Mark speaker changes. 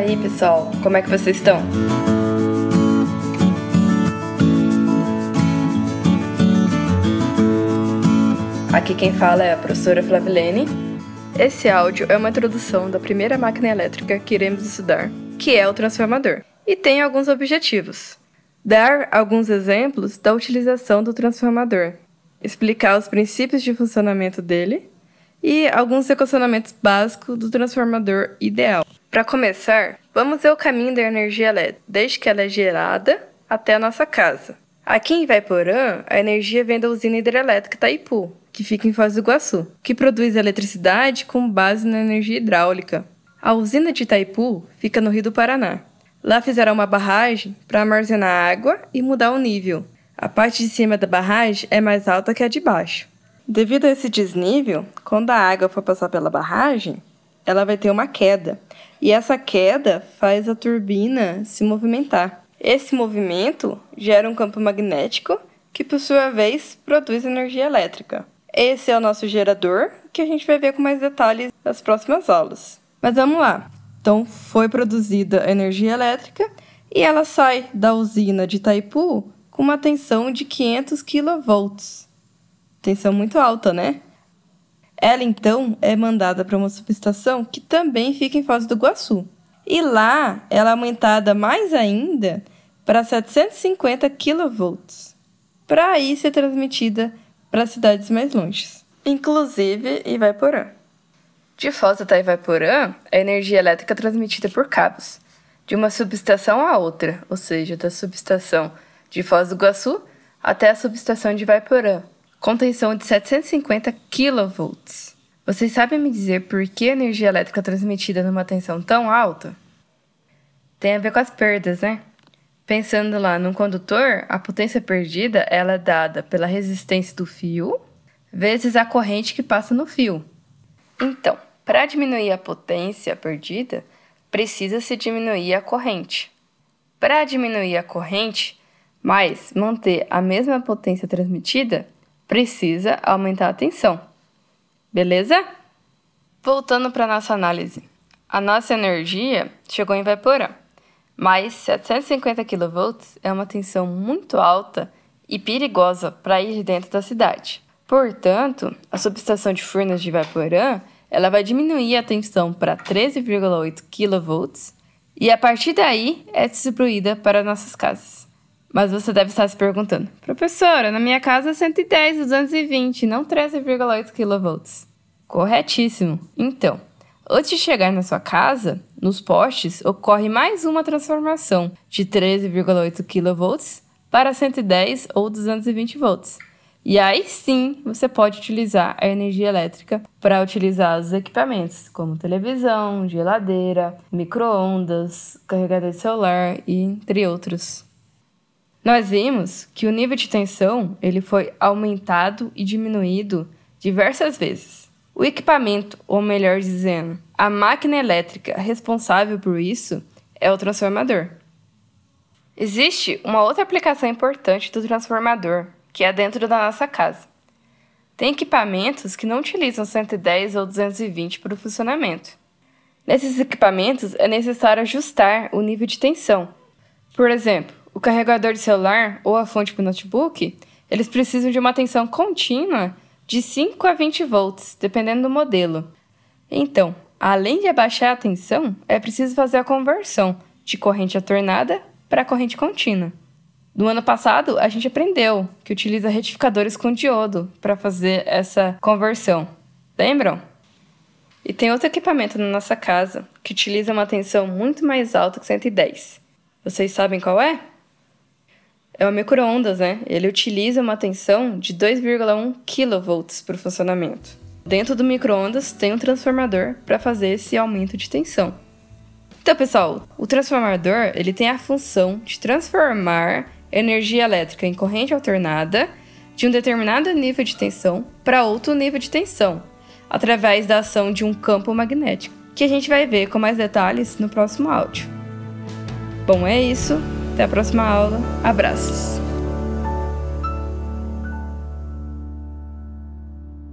Speaker 1: aí, pessoal, como é que vocês estão? Aqui quem fala é a professora Flavilene. Esse áudio é uma introdução da primeira máquina elétrica que iremos estudar, que é o transformador, e tem alguns objetivos. Dar alguns exemplos da utilização do transformador, explicar os princípios de funcionamento dele e alguns equacionamentos básicos do transformador ideal. Para começar, vamos ver o caminho da energia elétrica, desde que ela é gerada até a nossa casa. Aqui em Ivaiporã, a energia vem da usina hidrelétrica Itaipu, que fica em Foz do Iguaçu, que produz eletricidade com base na energia hidráulica. A usina de Itaipu fica no Rio do Paraná. Lá fizeram uma barragem para armazenar água e mudar o nível. A parte de cima da barragem é mais alta que a de baixo. Devido a esse desnível, quando a água for passar pela barragem, ela vai ter uma queda. E essa queda faz a turbina se movimentar. Esse movimento gera um campo magnético que, por sua vez, produz energia elétrica. Esse é o nosso gerador, que a gente vai ver com mais detalhes nas próximas aulas. Mas vamos lá. Então, foi produzida energia elétrica e ela sai da usina de Itaipu com uma tensão de 500 kV. Tensão muito alta, né? Ela então é mandada para uma subestação que também fica em Foz do Iguaçu. E lá ela é aumentada mais ainda para 750 kV, para aí ser transmitida para cidades mais longes, inclusive Ivaiporã. De Foz até Ivaiporã, a energia elétrica é transmitida por cabos, de uma subestação a outra, ou seja, da subestação de Foz do Iguaçu até a subestação de Ivaiporã, com tensão de 750 kV. Vocês sabem me dizer por que a energia elétrica transmitida numa tensão tão alta? Tem a ver com as perdas, né? Pensando lá num condutor, a potência perdida ela é dada pela resistência do fio vezes a corrente que passa no fio. Então, para diminuir a potência perdida, precisa-se diminuir a corrente. Para diminuir a corrente, mas manter a mesma potência transmitida, precisa aumentar a tensão. Beleza? Voltando para nossa análise. A nossa energia chegou em Vaporã, mas 750 kV é uma tensão muito alta e perigosa para ir dentro da cidade. Portanto, a subestação de Furnas de Vaporã ela vai diminuir a tensão para 13,8 kV e a partir daí é distribuída para nossas casas. Mas você deve estar se perguntando, professora, na minha casa é 110, 220, não 13,8 kV. Corretíssimo. Então, antes de chegar na sua casa, nos postes ocorre mais uma transformação de 13,8 kV para 110 ou 220 volts. E aí sim você pode utilizar a energia elétrica para utilizar os equipamentos, como televisão, geladeira, micro-ondas, carregador de celular e entre outros. Nós vimos que o nível de tensão ele foi aumentado e diminuído diversas vezes. O equipamento, ou melhor dizendo, a máquina elétrica responsável por isso é o transformador. Existe uma outra aplicação importante do transformador, que é dentro da nossa casa. Tem equipamentos que não utilizam 110 ou 220 para o funcionamento. Nesses equipamentos é necessário ajustar o nível de tensão. Por exemplo, o carregador de celular ou a fonte para o notebook, eles precisam de uma tensão contínua de 5 a 20 volts, dependendo do modelo. Então, além de abaixar a tensão, é preciso fazer a conversão de corrente alternada para corrente contínua. No ano passado, a gente aprendeu que utiliza retificadores com diodo para fazer essa conversão. Lembram? E tem outro equipamento na nossa casa que utiliza uma tensão muito mais alta que 110. Vocês sabem qual é? É o micro-ondas, né? Ele utiliza uma tensão de 2,1 kV para o funcionamento. Dentro do micro-ondas tem um transformador para fazer esse aumento de tensão. Então, pessoal, o transformador ele tem a função de transformar energia elétrica em corrente alternada de um determinado nível de tensão para outro nível de tensão, através da ação de um campo magnético, que a gente vai ver com mais detalhes no próximo áudio. Bom, é isso. Até a próxima aula. Abraços!